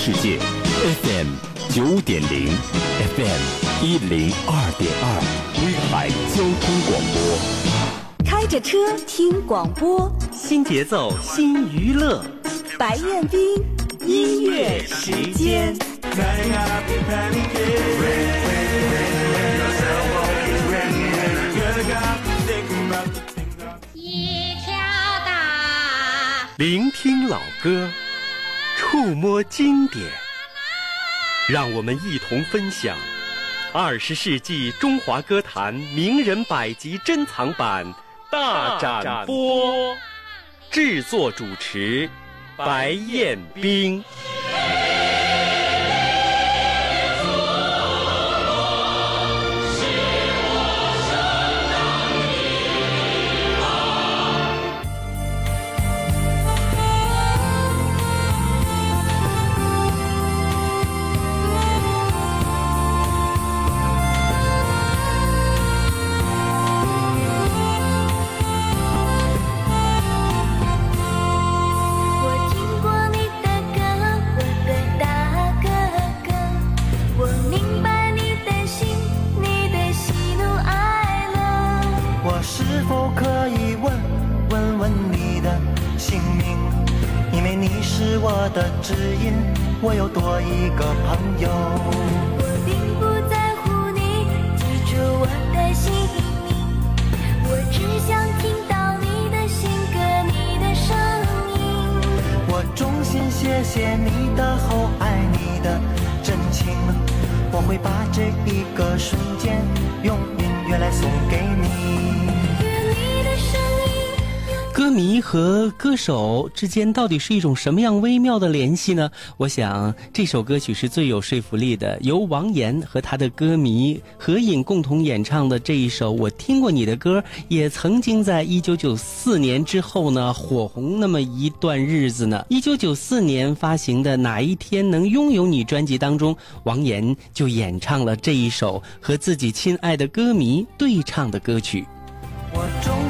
世界，FM 九点零，FM 一零二点二，威海交通广播。开着车听广播，新节奏新娱乐，白彦斌音乐时间。一条大，聆听老歌，触摸经典，让我们一同分享二十世纪中华歌坛名人百集珍藏版大展播。制作主持白彦冰。我是否可以问问问你的姓名？因为你是我的知音，我又多一个朋友。我并不在乎你记住我的姓名，我只想听到你的新歌，你的声音。我衷心谢谢你的厚爱，你的真情。我会把这一个瞬间用歌迷和歌手之间到底是一种什么样微妙的联系呢？我想这首歌曲是最有说服力的，由王岩和他的歌迷合影共同演唱的这一首《我听过你的歌》，也曾经在一九九四年之后呢火红那么一段日子呢。一九九四年发行的《哪一天能拥有你》专辑当中，王岩就演唱了这一首和自己亲爱的歌迷对唱的歌曲。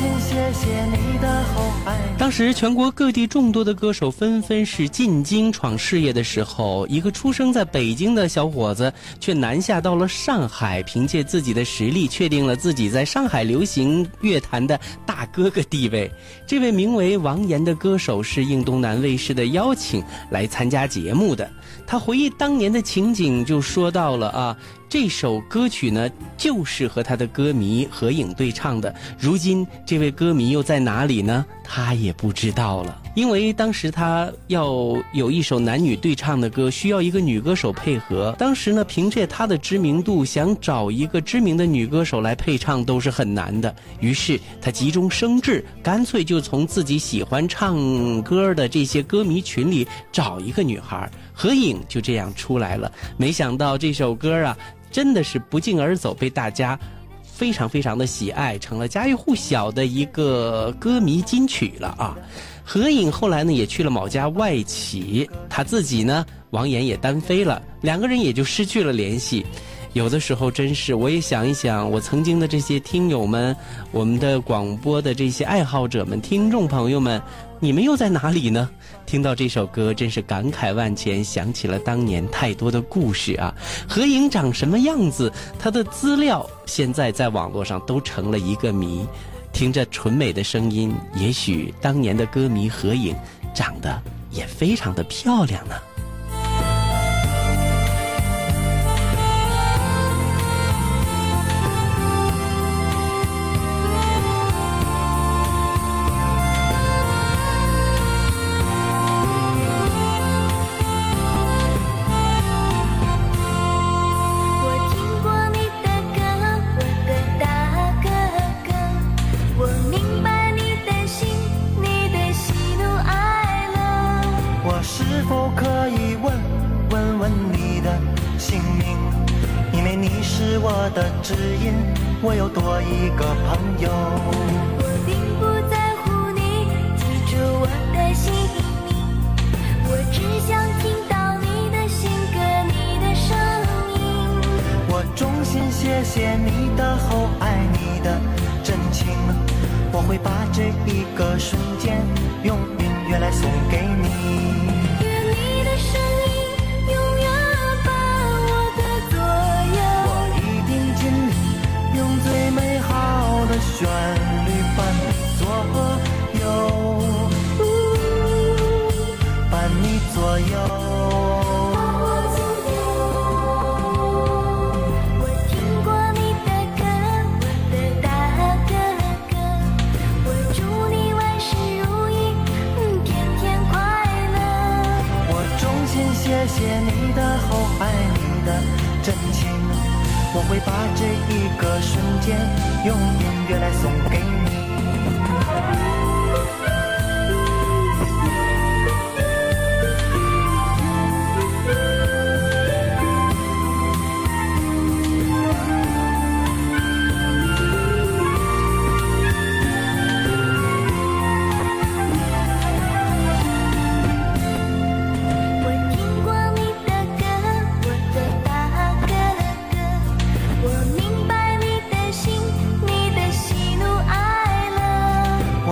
我衷心谢谢你的厚爱。当时全国各地众多的歌手纷纷是进京闯事业的时候，一个出生在北京的小伙子却南下到了上海，凭借自己的实力确定了自己在上海流行乐坛的大哥哥地位。这位名为王岩的歌手是应东南卫视的邀请来参加节目的。他回忆当年的情景，就说到了啊，这首歌曲呢，就是和他的歌迷合影对唱的。如今这位歌迷又在哪里呢？他也不知道了，因为当时他要有一首男女对唱的歌，需要一个女歌手配合。当时呢，凭借他的知名度，想找一个知名的女歌手来配唱都是很难的。于是他急中生智，干脆就从自己喜欢唱歌的这些歌迷群里找一个女孩合影，就这样出来了。没想到这首歌啊，真的是不胫而走，被大家。非常非常的喜爱，成了家喻户晓的一个歌迷金曲了啊！合影后来呢也去了某家外企，他自己呢王岩也单飞了，两个人也就失去了联系。有的时候真是，我也想一想，我曾经的这些听友们，我们的广播的这些爱好者们、听众朋友们，你们又在哪里呢？听到这首歌，真是感慨万千，想起了当年太多的故事啊！合影长什么样子？它的资料现在在网络上都成了一个谜。听着纯美的声音，也许当年的歌迷合影长得也非常的漂亮呢。只因，我又多一个朋友。我并不在乎你记住我的姓名，我只想听到你的新歌，你的声音。我衷心谢谢你的厚爱，你的真情。我会把这一个瞬间用音乐来送给你。转。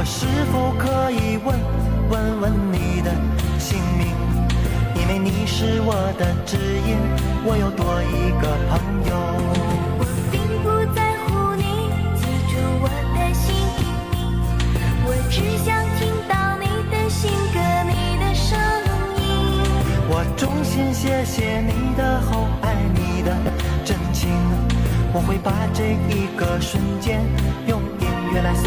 我是否可以问问问你的姓名？因为你是我的知音，我又多一个朋友。我并不在乎你记住我的姓名，我只想听到你的新歌，你的声音。我衷心谢谢你的厚爱，你的真情，我会把这一个瞬间用音乐来送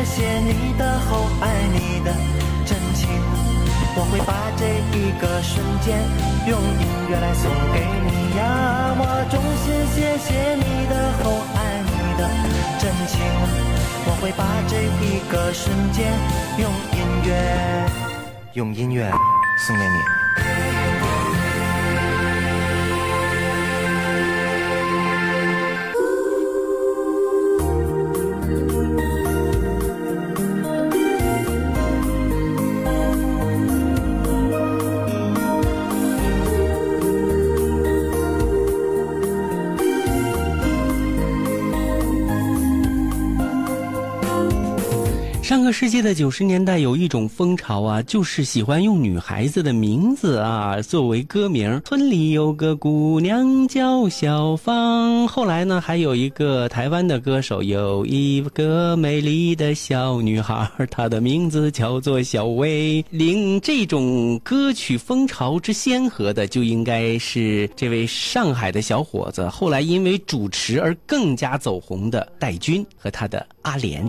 谢谢你的厚爱，你的真情，我会把这一个瞬间用音乐来送给你呀。我衷心谢谢你的厚爱，你的真情，我会把这一个瞬间用音乐，用音乐送给你。个世界的九十年代，有一种风潮啊，就是喜欢用女孩子的名字啊作为歌名。村里有个姑娘叫小芳。后来呢，还有一个台湾的歌手，有一个美丽的小女孩，她的名字叫做小薇。领这种歌曲风潮之先河的，就应该是这位上海的小伙子，后来因为主持而更加走红的戴军和他的阿莲。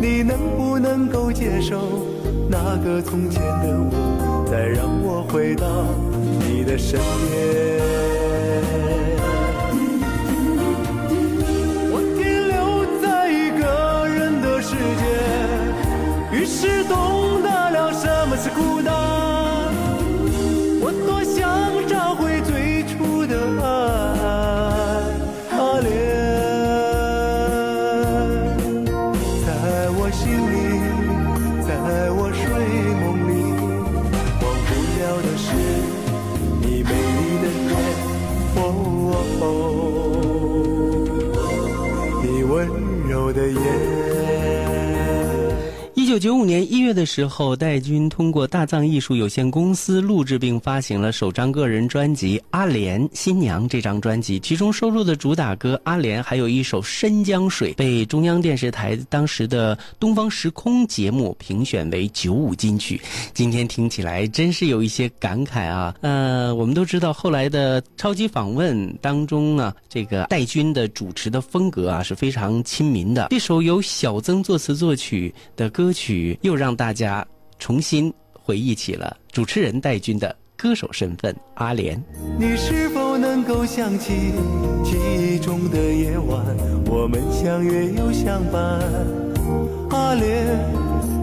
你能不能够接受那个从前的我，再让我回到你的身边？我停留在一个人的世界，于是九五年一的时候，戴军通过大藏艺术有限公司录制并发行了首张个人专辑《阿莲新娘》。这张专辑其中收录的主打歌《阿莲》，还有一首《深江水》，被中央电视台当时的《东方时空》节目评选为九五金曲。今天听起来真是有一些感慨啊。呃，我们都知道后来的超级访问当中呢，这个戴军的主持的风格啊是非常亲民的。这首由小曾作词作曲的歌曲，又让大家重新回忆起了主持人戴军的歌手身份阿莲。你是否能够想起记忆中的夜晚，我们相约又相伴？阿莲，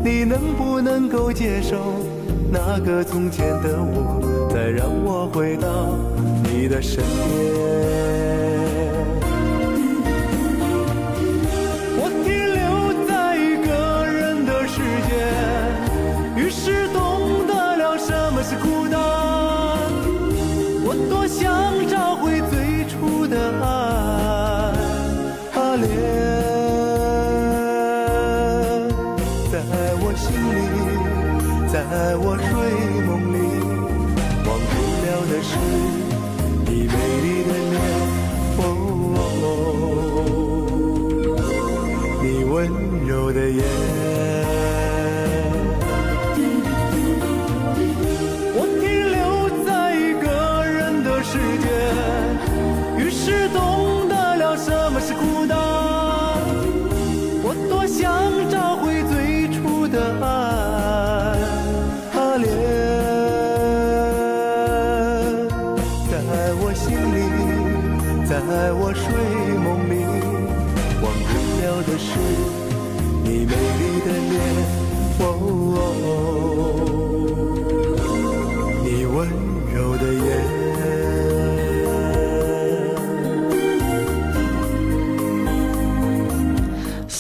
你能不能够接受那个从前的我，再让我回到你的身边？想找回最初的爱。阿莲在我心里在我睡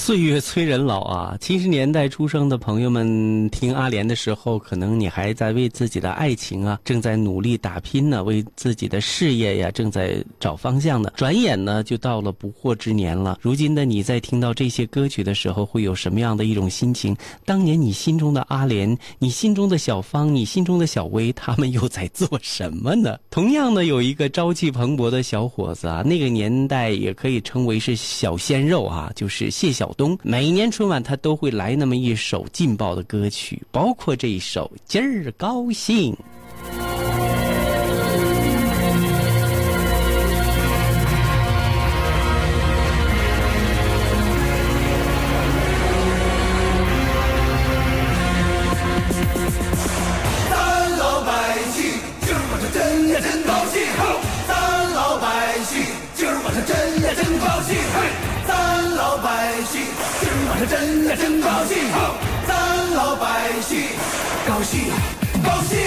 岁月催人老啊！七十年代出生的朋友们听阿莲的时候，可能你还在为自己的爱情啊，正在努力打拼呢，为自己的事业呀，正在找方向呢。转眼呢，就到了不惑之年了。如今的你在听到这些歌曲的时候，会有什么样的一种心情？当年你心中的阿莲，你心中的小芳，你心中的小薇，他们又在做什么呢？同样的，有一个朝气蓬勃的小伙子啊，那个年代也可以称为是小鲜肉啊，就是谢小东。每年春晚他都会来那么一首劲爆的歌曲，包括这一首《今儿高兴》。真呀真高兴，咱老百姓高兴高兴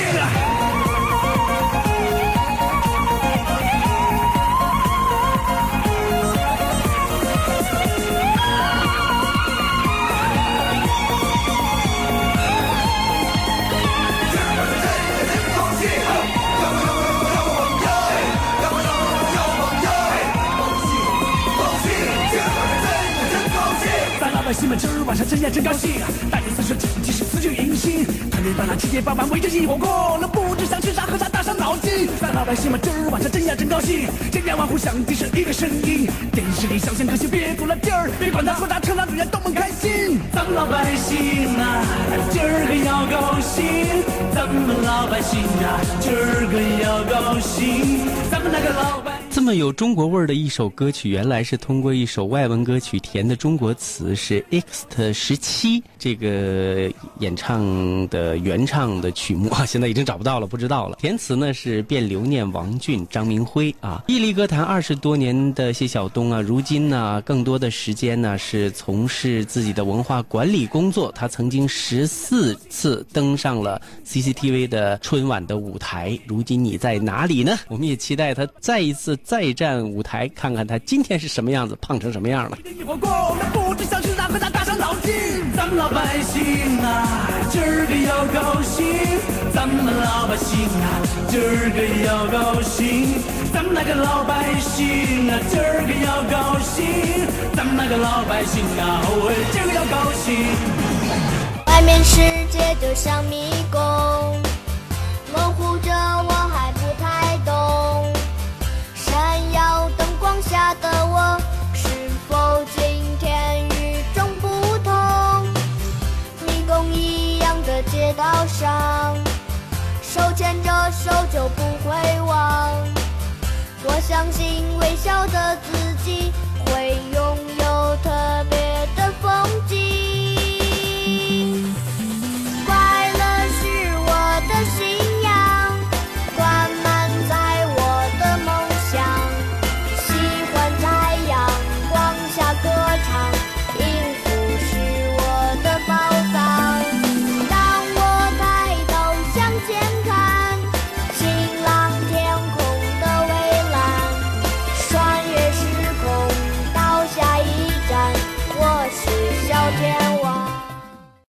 晚上真呀真高兴，大年三十整齐是辞旧迎新，团圆饭啦七节八晚围着一火锅，那不知想吃啥喝啥大伤脑筋。咱老百姓们今儿晚上真呀真高兴，千家万户响的是一个声音，电视里小鲜歌星别足了劲儿，别管他说啥扯哪人家都们开心。咱们老百姓啊，今儿个要高兴，咱们老百姓啊，今儿个要高兴，咱们那个老百。这么有中国味儿的一首歌曲，原来是通过一首外文歌曲填的中国词，是 EXT 十七这个演唱的原唱的曲目啊，现在已经找不到了，不知道了。填词呢是卞留念、王俊、张明辉啊。屹立歌坛二十多年的谢晓东啊，如今呢更多的时间呢是从事自己的文化管理工作。他曾经十四次登上了 CCTV 的春晚的舞台，如今你在哪里呢？我们也期待他再一次再战舞台，看看他今天是什么样子，胖成什么样了。一火锅，那不知想吃啥喝啥大伤脑筋。咱们老百姓啊，今儿个要高兴，咱们老百姓啊，今儿个要高兴，咱们那个老百姓啊，今儿个要高兴，咱们那个老百姓啊，哦，今儿个要高兴。外面世界就像迷宫，相信微笑的自